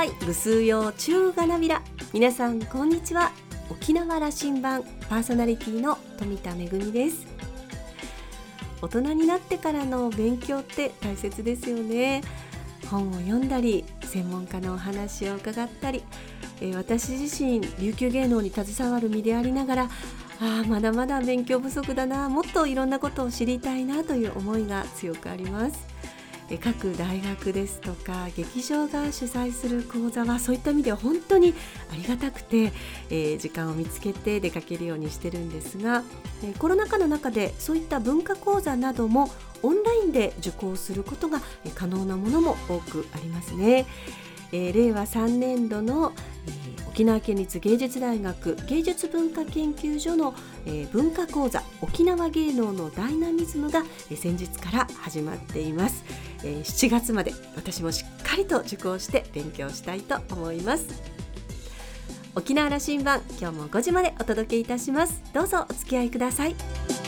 はいぐすうよ中がなびら。皆さんこんにちは。沖縄羅針盤パーソナリティの富田恵です。大人になってからの勉強って大切ですよね。本を読んだり専門家のお話を伺ったり、えー、私自身琉球芸能に携わる身でありながらああまだまだ勉強不足だなもっといろんなことを知りたいなという思いが強くあります。各大学ですとか劇場が主催する講座はそういった意味では本当にありがたくて、えー、時間を見つけて出かけるようにしてるんですが、えー、コロナ禍の中でそういった文化講座などもオンラインで受講することが可能なものも多くありますね。えー、令和3年度の、えー、沖縄県立芸術大学芸術文化研究所の、えー、文化講座沖縄芸能のダイナミズムが、えー、先日から始まっています、えー、7月まで私もしっかりと受講して勉強したいと思います。沖縄羅針盤今日も5時までお届けいたします。どうぞお付き合いください。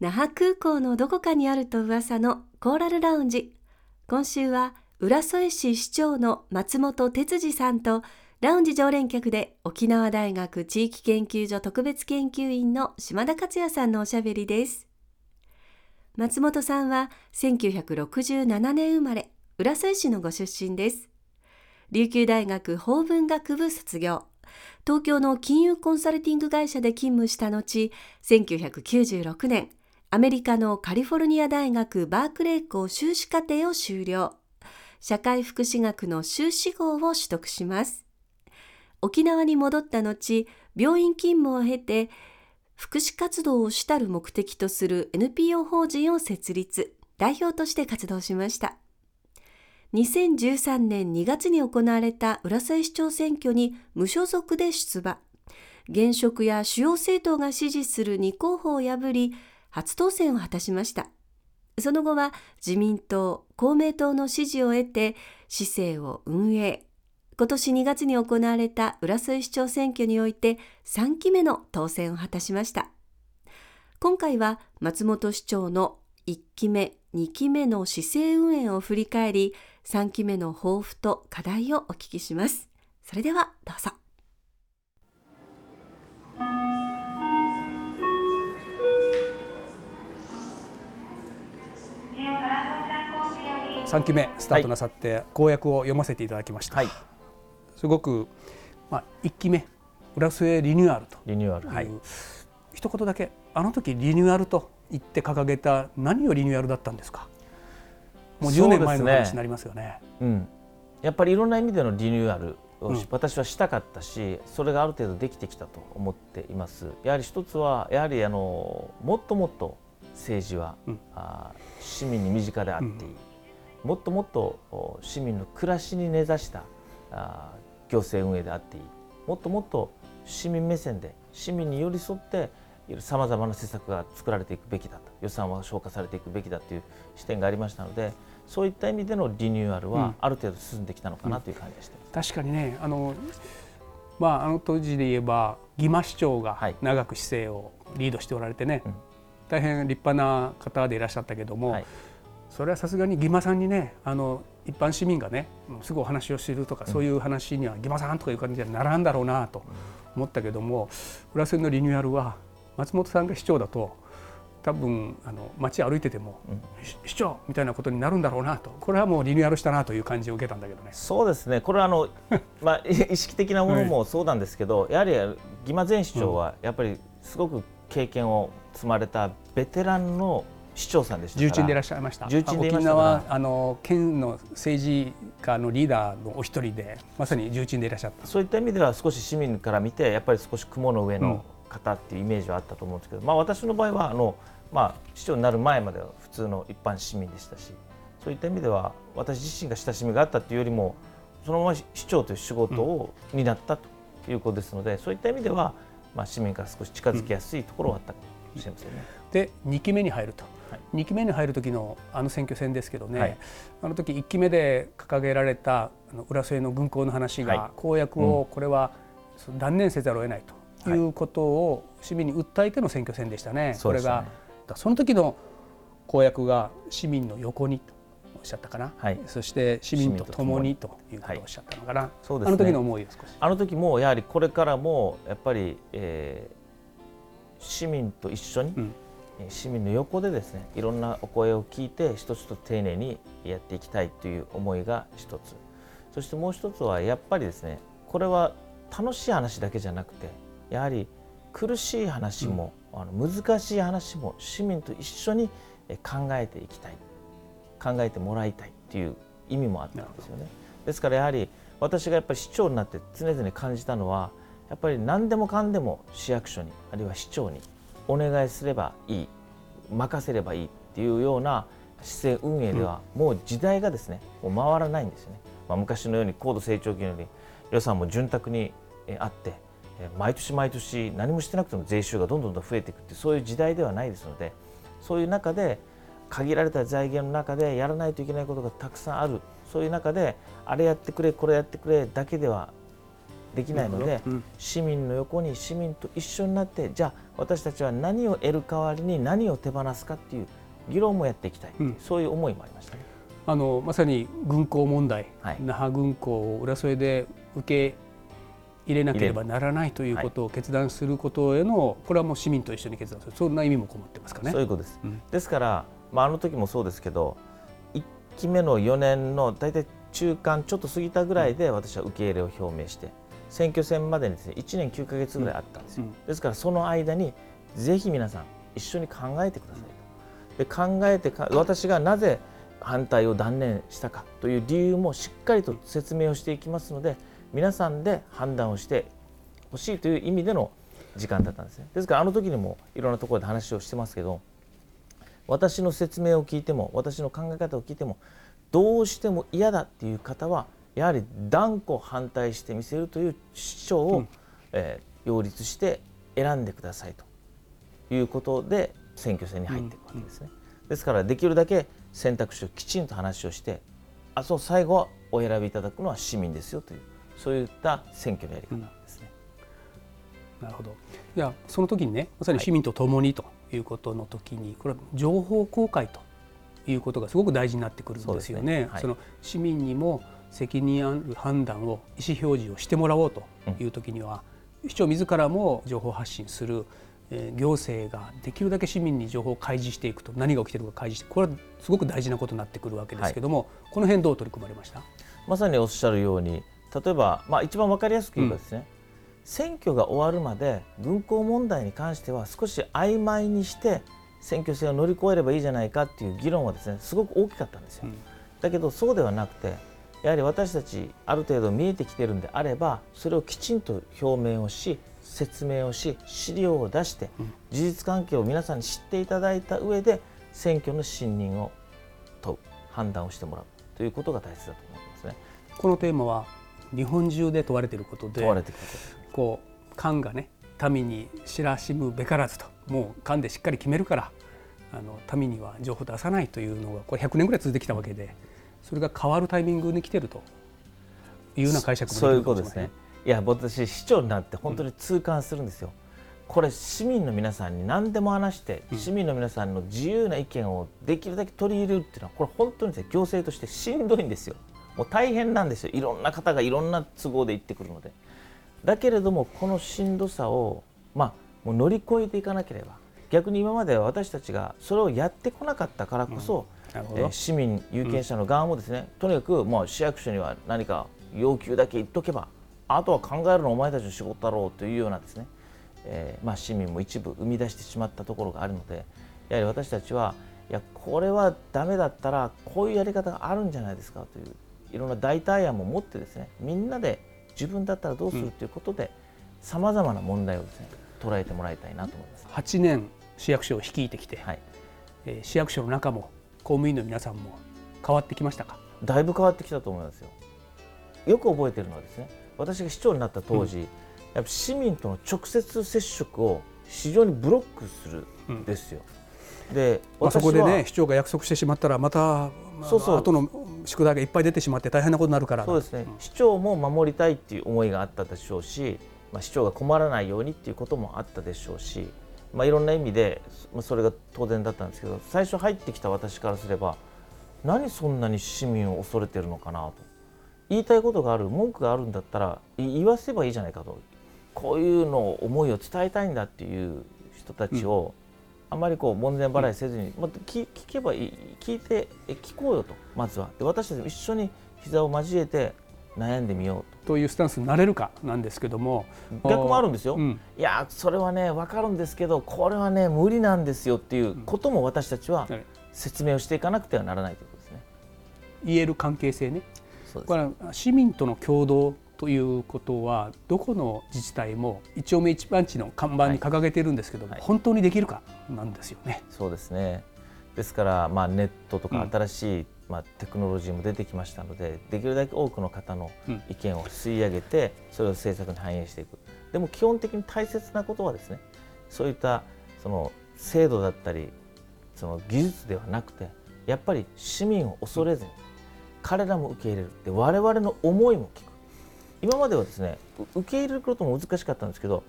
那覇空港のどこかにあると噂のコーラルラウンジ。今週は浦添市市長の松本哲司さんとラウンジ常連客で沖縄大学地域研究所特別研究員の島田克也さんのおしゃべりです。松本さんは1967年生まれ浦添市のご出身です。琉球大学法文学部卒業。東京の金融コンサルティング会社で勤務した後1996年アメリカのカリフォルニア大学バークレー校修士課程を修了。社会福祉学の修士号を取得します。沖縄に戻った後、病院勤務を経て、福祉活動を主たる目的とする NPO 法人を設立、代表として活動しました。2013年2月に行われた浦添市長選挙に無所属で出馬。現職や主要政党が支持する2候補を破り、初当選を果たしました。その後は自民党、公明党の支持を得て市政を運営。今年2月に行われた浦添市長選挙において3期目の当選を果たしました。今回は松本市長の1期目、2期目の市政運営を振り返り、3期目の抱負と課題をお聞きします。それではどうぞ。3期目スタートなさって公約を読ませていただきました、はい、すごく、まあ、1期目浦添リニューアルとリニューアル、はい、一言だけあの時リニューアルと言って掲げた何をリニューアルだったんですか？もう10年前の話になりますよね、ね、うん、やっぱりいろんな意味でのリニューアルを、うん、私はしたかったしそれがある程度できてきたと思っています。やはり一つはやはりあのもっともっと政治は、うん、あ市民に身近であっていい、うんもっともっと市民の暮らしに根ざした行政運営であっていい。もっともっと市民目線で市民に寄り添ってさまざまな施策が作られていくべきだと予算は消化されていくべきだという視点がありましたのでそういった意味でのリニューアルはある程度進んできたのかなという感じがして、うん、確かにねあの,、まあ、あの当時で言えば義馬市長が長く市政をリードしておられてね、はいうん、大変立派な方でいらっしゃったけども、はいそれはさすがに義馬さんにねあの一般市民がねすぐお話を知るとか、そういう話には義馬さんとかいう感じにはならんだろうなと思ったけども浦線のリニューアルは松本さんが市長だと多分あの街歩いてても、うん、市長みたいなことになるんだろうなと。これはもうリニューアルしたなという感じを受けたんだけどね。そうですね。これはあの、まあ、意識的なものもそうなんですけど、はい、やはり義馬前市長はやっぱりすごく経験を積まれたベテランの市長さんでした重鎮でいらっしゃいました。重鎮で沖縄あの県の政治家のリーダーのお一人でまさに重鎮でいらっしゃった。そういった意味では少し市民から見てやっぱり少し雲の上の方っていうイメージはあったと思うんですけど、うん、まあ、私の場合はあの、まあ、市長になる前までは普通の一般市民でしたしそういった意味では私自身が親しみがあったというよりもそのまま市長という仕事を担ったということですので、うん、そういった意味では、まあ、市民から少し近づきやすいところはあったかもしれませんね。で2期目に入ると2期目に入る時のあの選挙戦ですけどね、はい、あの時1期目で掲げられたあの浦添の軍港の話が、公約をこれは断念せざるを得ないとい。うことを市民に訴えての選挙戦でしたね。はい、これがその時の公約が市民の横におっしゃったかな、はい、そして市民と共にということをおっしゃったのかな、はい、そうですね、あの時の思いを少し。あの時もやはりこれからもやっぱり、えー、市民と一緒に、うん、市民の横でですねいろんなお声を聞いて一つと丁寧にやっていきたいという思いが一つ。そしてもう一つはやっぱりですねこれは楽しい話だけじゃなくてやはり苦しい話も、うん、あの難しい話も市民と一緒に考えていきたい。考えてもらいたいっていう意味もあったんですよね。ですからやはり私がやっぱり市長になって常々感じたのはやっぱり何でもかんでも市役所にあるいは市長にお願いすればいい任せればいいっていうような市政運営ではもう時代がですねもう回らないんですよね。まあ、昔のように高度成長期のように予算も潤沢にあって毎年毎年何もしてなくても税収がどんどん増えていくってそういう時代ではないですのでそういう中で限られた財源の中でやらないといけないことがたくさんあるそういう中であれやってくれこれやってくれだけではできないので、うん、市民の横に市民と一緒になってじゃあ私たちは何を得る代わりに何を手放すかっていう議論もやっていきたい、うん、そういう思いもありましたね。あのまさに軍港問題、はい、那覇軍港を浦添で受け入れなければならないということを決断することへの、これはもう市民と一緒に決断する。そんな意味もこもってますかね。そういうことです、うん、ですから、まあ、あの時もそうですけど1期目の4年の大体中間ちょっと過ぎたぐらいで私は受け入れを表明して選挙戦までにです、ね、1年9か月ぐらいあったんですよ、うん、ですからその間にぜひ皆さん一緒に考えてくださいと。で考えて私がなぜ反対を断念したかという理由もしっかりと説明をしていきますので皆さんで判断をしてほしいという意味での時間だったんですね。ですからあの時にもいろんなところで話をしてますけど私の説明を聞いても私の考え方を聞いてもどうしても嫌だっていう方はやはり断固反対してみせるという主張を、うん、えー、擁立して選んでくださいということで選挙戦に入っていくわけですね。うん、ですからできるだけ選択肢をきちんと話をしてあそう最後はお選びいただくのは市民ですよというそういった選挙のやり方ですね。うん、なるほど。いやその時にねまさに市民と共にということの時に、はい、これは情報公開ということがすごく大事になってくるんですよね。そ、ね。はい、その市民にも責任ある判断を意思表示をしてもらおうという時には、うん、市長自らも情報発信するえ行政ができるだけ市民に情報を開示していくと何が起きているか開示してこれはすごく大事なことになってくるわけですけども、はい、この辺どう取り組まれました？まさにおっしゃるように例えば、まあ、一番分かりやすく言えばですね、うん、選挙が終わるまで軍港問題に関しては少し曖昧にして選挙戦を乗り越えればいいじゃないかっていう議論はですねすごく大きかったんですよ。うん、だけどそうではなくてやはり私たちある程度見えてきてるんであればそれをきちんと表明をし説明をし資料を出して事実関係を皆さんに知っていただいた上で選挙の信任を問う判断をしてもらうということが大切だと思いますね。このテーマは日本中で問われていることで問われてこう官がね民に知らしむべからずともう官でしっかり決めるからあの民には情報を出さないというのがこれ100年ぐらい続いてきたわけでそれが変わるタイミングに来てるというような解釈もそういうことですね。いや私市長になって本当に痛感するんですよ。うんこれ市民の皆さんに何でも話して、市民の皆さんの自由な意見をできるだけ取り入れるっていうのはこれ本当に行政としてしんどいんですよ。もう大変なんですよいろんな方がいろんな都合で言ってくるので。だけれどもこのしんどさを、まあ、もう乗り越えていかなければ逆に今まで私たちがそれをやってこなかったからこそ、うん、えー、市民有権者の側もですね、うん、とにかくもう市役所には何か要求だけ言っとけばあとは考えるのはお前たちの仕事だろうというようなですね、えー、まあ、市民も一部生み出してしまったところがあるのでやはり私たちはいやこれはだめだったらこういうやり方があるんじゃないですかといういろんな代替案も持ってですねみんなで自分だったらどうするということでさまざまな問題をですね捉えてもらいたいなと思います。8年市役所を率いてきて、はい。えー、市役所の中も公務員の皆さんも変わってきましたか？だいぶ変わってきたと思いますよ。よく覚えているのはですね私が市長になった当時、うん、やっぱ市民との直接接触を非常にブロックするん。ですよ。うん、で、まあ、そこでね市長が約束してしまったらまたそうそう。後の宿題がいっぱい出てしまって大変なことになるから。そうですね、うん、市長も守りたいっていう思いがあったでしょうしまあ、市長が困らないようにっていうこともあったでしょうし、まあ、いろんな意味で、まあ、それが当然だったんですけど最初入ってきた私からすれば何そんなに市民を恐れてるのかなと。言いたいことがある文句があるんだったら言わせばいいじゃないかと。こういうのを思いを伝えたいんだっていう人たちを、あまりこう門前払いせずに、まあ、聞聞けばいい聞いて聞こうよとまずは。で私たちも一緒に膝を交えて悩んでみようと。いうスタンスになれるかなんですけども。逆もあるんですよ、うん、いやそれはね分かるんですけどこれはね無理なんですよっていうことも私たちは説明をしていかなくてはならないということですね。言える関係性ね。これは市民との共同ということはどこの自治体も一丁目一番地の看板に掲げているんですけども、はい、本当にできるかなんですよね。そうですね。ですから、まあ、ネットとか新しい、うん、まあ、テクノロジーも出てきましたのでできるだけ多くの方の意見を吸い上げて、それを政策に反映していく。でも基本的に大切なことはですねそういったその制度だったりその技術ではなくてやっぱり市民を恐れずに彼らも受け入れる。で我々の思いも聞く。今まではですね受け入れることも難しかったんですけど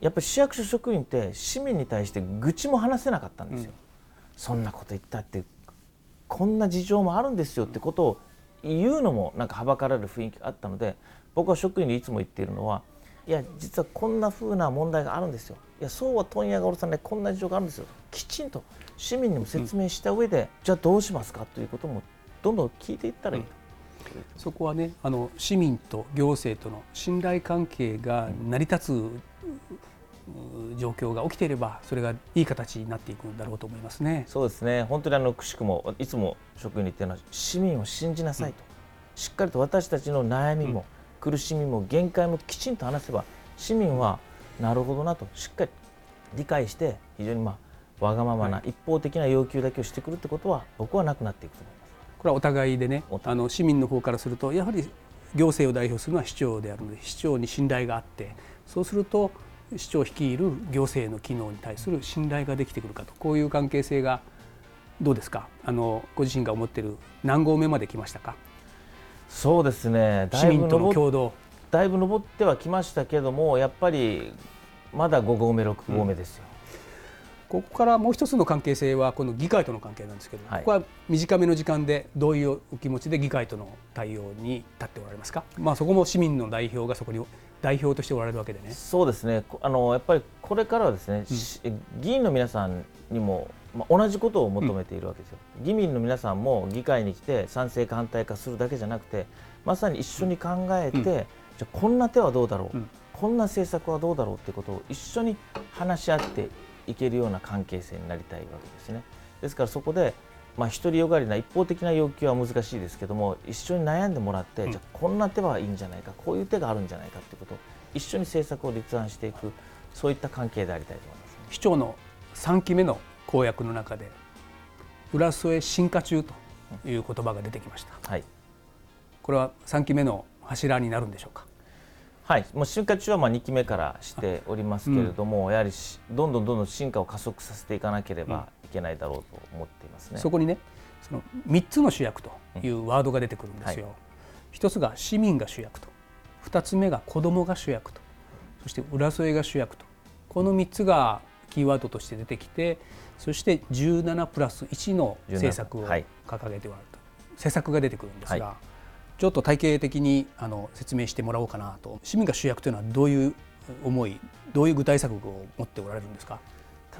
やっぱり市役所職員って市民に対して愚痴も話せなかったんですよ、うん、そんなこと言ったってこんな事情もあるんですよってことを言うのもなんかはばかられる雰囲気があったので僕は職員にいつも言っているのはいや実はこんなふうな問題があるんですよ。いやそうは問屋がおろさないこんな事情があるんですよ。きちんと市民にも説明した上で、うん、じゃあどうしますかということもどんどん聞いていったらいい。と。そこはねあの市民と行政との信頼関係が成り立つ状況が起きていればそれがいい形になっていくんだろうと思いますね。そうですね。本当にあのくしくもいつも職員に言ってるのは市民を信じなさいと、うん、しっかりと私たちの悩みも、うん、苦しみも限界もきちんと話せば市民はなるほどなとしっかり理解して非常にまあわがままな一方的な要求だけをしてくるってことは僕はなくなっていくと思います。これはお互いでねあの市民の方からするとやはり行政を代表するのは市長であるので市長に信頼があってそうすると市長率いる行政の機能に対する信頼ができてくるかとこういう関係性がどうですか？あのご自身が思っている何合目まで来ましたか？そうですね。市民との共同。だいぶ上ってはきましたけどもやっぱりまだ5合目6合目ですよ、ここからもう一つの関係性はこの議会との関係なんですけど、はい、ここは短めの時間でどういうお気持ちで議会との対応に立っておられますか、まあ、そこも市民の代表がそこに代表としておられるわけでね。そうですね。あのやっぱりこれからはですね、うん、議員の皆さんにも、まあ、同じことを求めているわけですよ、うん、議民の皆さんも議会に来て賛成か反対かするだけじゃなくてまさに一緒に考えて、うん、じゃあこんな手はどうだろう、こんな政策はどうだろうってことを一緒に話し合っていけるような関係性になりたいわけですね。ですからそこでまあ、独りよがりな一方的な要求は難しいですけども一緒に悩んでもらって、うん、じゃあこんな手はいいんじゃないかこういう手があるんじゃないかということを一緒に政策を立案していくそういった関係でありたいと思います、ね、市長の3期目の公約の中で浦添進化中という言葉が出てきました、はい、これは3期目の柱になるんでしょうか？はい、もう進化中はまあ2期目からしておりますけれども、うん、やはりどんどんどんどん進化を加速させていかなければいけないだろうと思っていますね。そこにね、その3つの主役というワードが出てくるんですよ。うんはい、1つが市民が主役と、2つ目が子どもが主役と、そして浦添が主役と、この3つがキーワードとして出てきて、そして17プラス1の政策を掲げておられると、はい、施策が出てくるんですが。はいちょっと体系的にあの説明してもらおうかなと市民が主役というのはどういう思いどういう具体策を持っておられるんですか？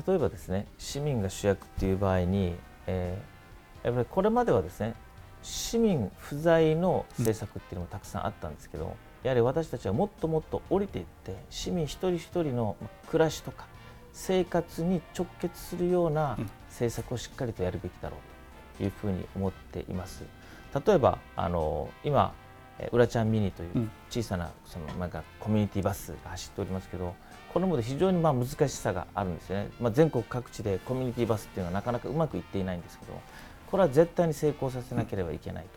例えばですね市民が主役っていう場合に、えー、やっぱりこれまではですね市民不在の政策っていうのもたくさんあったんですけど、うん、やはり私たちはもっともっと降りていって市民一人一人の暮らしとか生活に直結するような政策をしっかりとやるべきだろうというふうに思っています。例えばあの今うらちゃんミニという小さなそのなんかコミュニティバスが走っておりますけどこれも非常にまあ難しさがあるんですよね、まあ、全国各地でコミュニティバスっていうのはなかなかうまくいっていないんですけどこれは絶対に成功させなければいけないと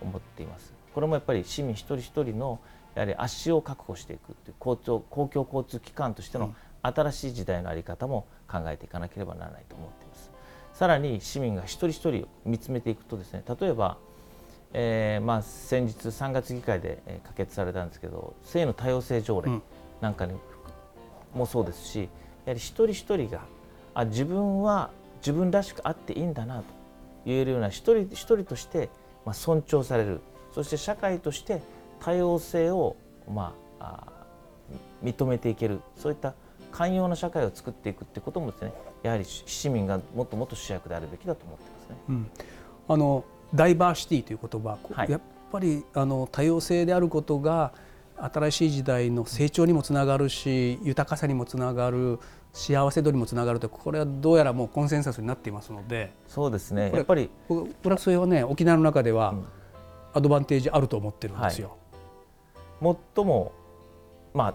思っています。これもやっぱり市民一人一人のやはり足を確保していくという公共公共交通機関としての新しい時代の在り方も考えていかなければならないと思っています。さらに市民が一人一人を見つめていくとですね例えばえーまあ、先日3月議会で、えー、可決されたんですけど性の多様性条例、うん、なんかにもそうですしやはり一人一人があ自分は自分らしくあっていいんだなと言えるような一人一人として、まあ、尊重される。そして社会として多様性を、まあ、あ認めていける。そういった寛容な社会を作っていくってこともですねやはり市民がもっともっと主役であるべきだと思ってますね。うん、あのダイバーシティという言葉、はい、やっぱりあの多様性であることが新しい時代の成長にもつながるし豊かさにもつながる幸せ度にもつながるとこれはどうやらもうコンセンサスになっていますので。そうですね。やっぱりプラスそれはね沖縄の中ではアドバンテージあると思ってるんですよ。はい、最もまあ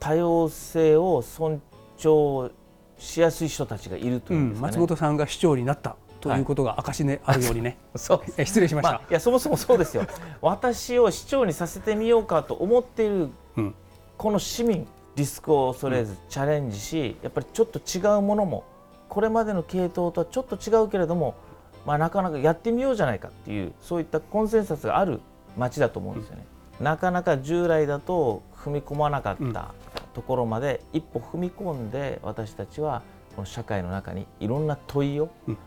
多様性を尊重しやすい人たちがいるという、ね。うん、松本さんが市長になったということが証であるようにね、はい、そう。失礼しました、まあ、いやそもそもそうですよ。私を市長にさせてみようかと思っている、うん、この市民リスクを恐れずチャレンジし、やっぱりちょっと違うものもこれまでの系統とはちょっと違うけれども、まあ、なかなかやってみようじゃないかっていうそういったコンセンサスがある街だと思うんですよね。うん、なかなか従来だと踏み込まなかったところまで一歩踏み込んで私たちはこの社会の中にいろんな問いを、うん、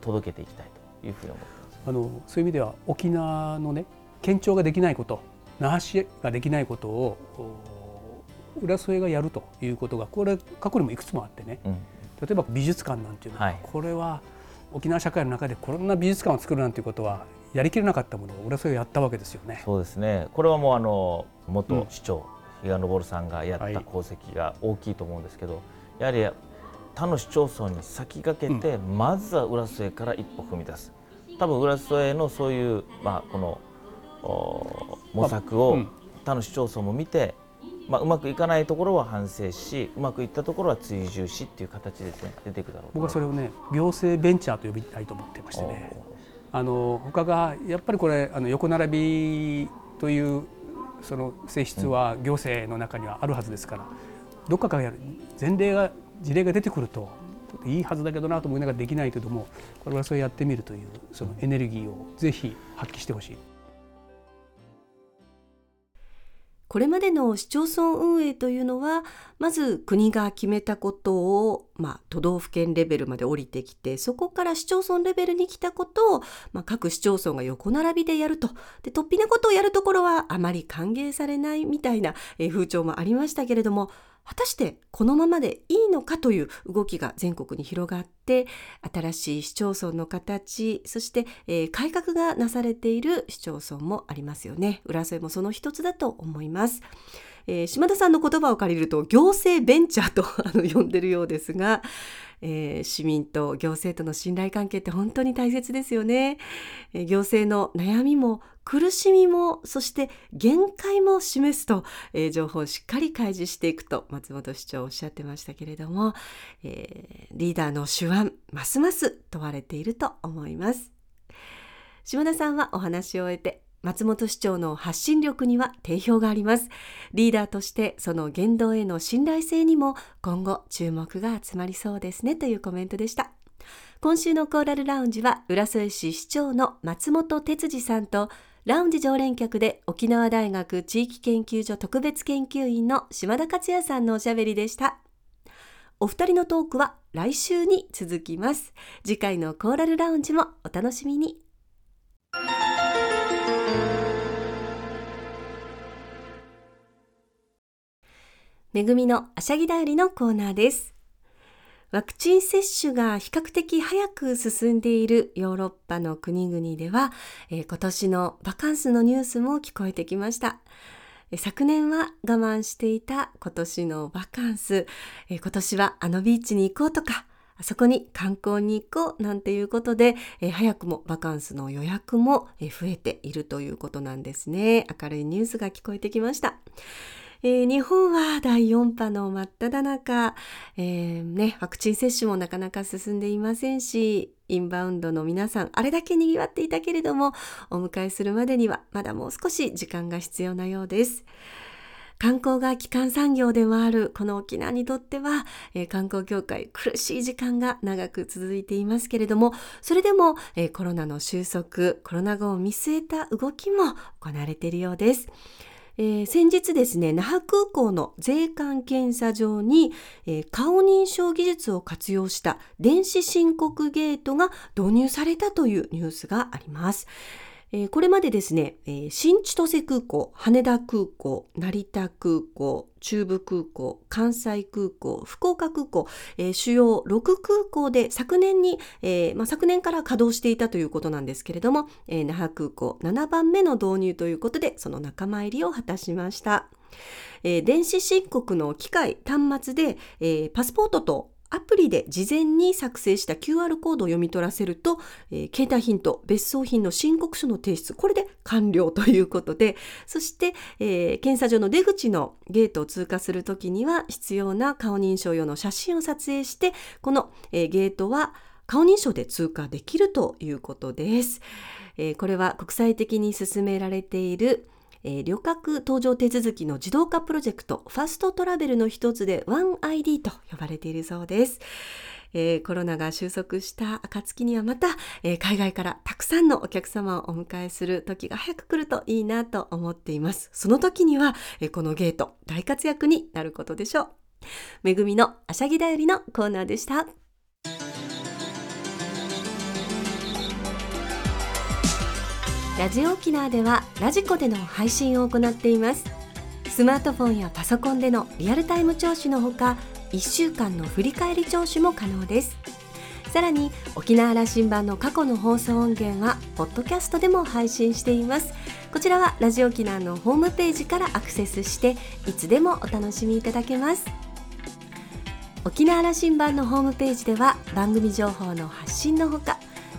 届けていきたいというふうに思ってます。あのそういう意味では沖縄のね県庁ができないこと那覇市ができないことを浦添がやるということがこれ過去にもいくつもあってね、うん、例えば美術館なんていうのは、はい、これは沖縄社会の中でこんな美術館を作るなんていうことはやりきれなかったものを浦添がやったわけですよね。そうですね。これはもうあの元市長、うん、比嘉昇さんがやった功績が大きいと思うんですけど、はい、やはり他の市町村に先駆けて、うん、まずは浦添から一歩踏み出す。多分浦添のそういう、まあ、この模索を他の市町村も見て、まあ、うまくいかないところは反省しうまくいったところは追従しっていう形で、ね、出ていくだろう僕はそれをね行政ベンチャーと呼びたいと思ってましてね。あの他がやっぱりこれあの横並びというその性質は行政の中にはあるはずですから、どっかからやる。前例が事例が出てくるといいはずだけどなと思いながらできないけどもこれはそれやってみるというそのエネルギーをぜひ発揮してほしい。これまでの市町村運営というのはまず国が決めたことを、まあ、都道府県レベルまで降りてきてそこから市町村レベルに来たことを、まあ、各市町村が横並びでやるとで突飛なことをやるところはあまり歓迎されないみたいな風潮もありましたけれども果たしてこのままでいいのかという動きが全国に広がって新しい市町村の形そして、えー、改革がなされている市町村もありますよね。浦添もその一つだと思います、えー、島田さんの言葉を借りると行政ベンチャーと あの呼んでるようですが、えー、市民と行政との信頼関係って本当に大切ですよね、えー、行政の悩みも苦しみもそして限界も示すと、えー、情報をしっかり開示していくと松本市長おっしゃってましたけれども、えー、リーダーの手腕ますます問われていると思います。島田さんはお話を終えて松本市長の発信力には定評があります。リーダーとしてその言動への信頼性にも今後注目が集まりそうですねというコメントでした。今週のコーラルラウンジは浦添市市長の松本哲司さんとラウンジ常連客で沖縄大学地域研究所特別研究員の島田克也さんのおしゃべりでした。お二人のトークは来週に続きます。次回のコーラルラウンジもお楽しみに。めぐみのあしゃぎだよりのコーナーです。ワクチン接種が比較的早く進んでいるヨーロッパの国々では、えー、今年のバカンスのニュースも聞こえてきました。昨年は我慢していた今年のバカンス、えー、今年はあのビーチに行こうとか、あそこに観光に行こうなんていうことで、えー、早くもバカンスの予約も増えているということなんですね。明るいニュースが聞こえてきました。えー、日本は第4波の真っ只中、えー、ね、ワクチン接種もなかなか進んでいませんし、インバウンドの皆さん、あれだけ賑わっていたけれども、お迎えするまでにはまだもう少し時間が必要なようです。観光が基幹産業でもあるこの沖縄にとっては、えー、観光協会苦しい時間が長く続いていますけれどもそれでも、えー、コロナの収束コロナ後を見据えた動きも行われているようです。えー、先日ですね那覇空港の税関検査場に、えー、顔認証技術を活用した電子申告ゲートが導入されたというニュースがあります。えー、これまでですね、えー、新千歳空港、羽田空港、成田空港、中部空港、関西空港、福岡空港、えー、主要6空港で昨年に、えーまあ、昨年から稼働していたということなんですけれども、えー、那覇空港7番目の導入ということで、その仲間入りを果たしました。え、電子申告の機械、端末で、え、パスポートとアプリで事前に作成した QR コードを読み取らせると、えー、携帯品と別荘品の申告書の提出、これで完了ということで、そして、えー、検査所の出口のゲートを通過するときには必要な顔認証用の写真を撮影して、この、えー、ゲートは顔認証で通過できるということです。え、これは国際的に進められているえー、旅客搭乗手続きの自動化プロジェクトファストトラベルの一つで OneID と呼ばれているそうです。えー、コロナが収束した暁にはまた、えー、海外からたくさんのお客様をお迎えする時が早く来るといいなと思っています。その時には、えー、このゲート大活躍になることでしょう。めぐみのあしゃぎだよりのコーナーでした。ラジオ沖縄ではラジコでの配信を行っています。スマートフォンやパソコンでのリアルタイム聴取のほか1週間の振り返り聴取も可能です。さらに沖縄羅針盤の過去の放送音源はポッドキャストでも配信しています。こちらはラジオ沖縄のホームページからアクセスしていつでもお楽しみいただけます。沖縄羅針盤のホームページでは番組情報の発信のほか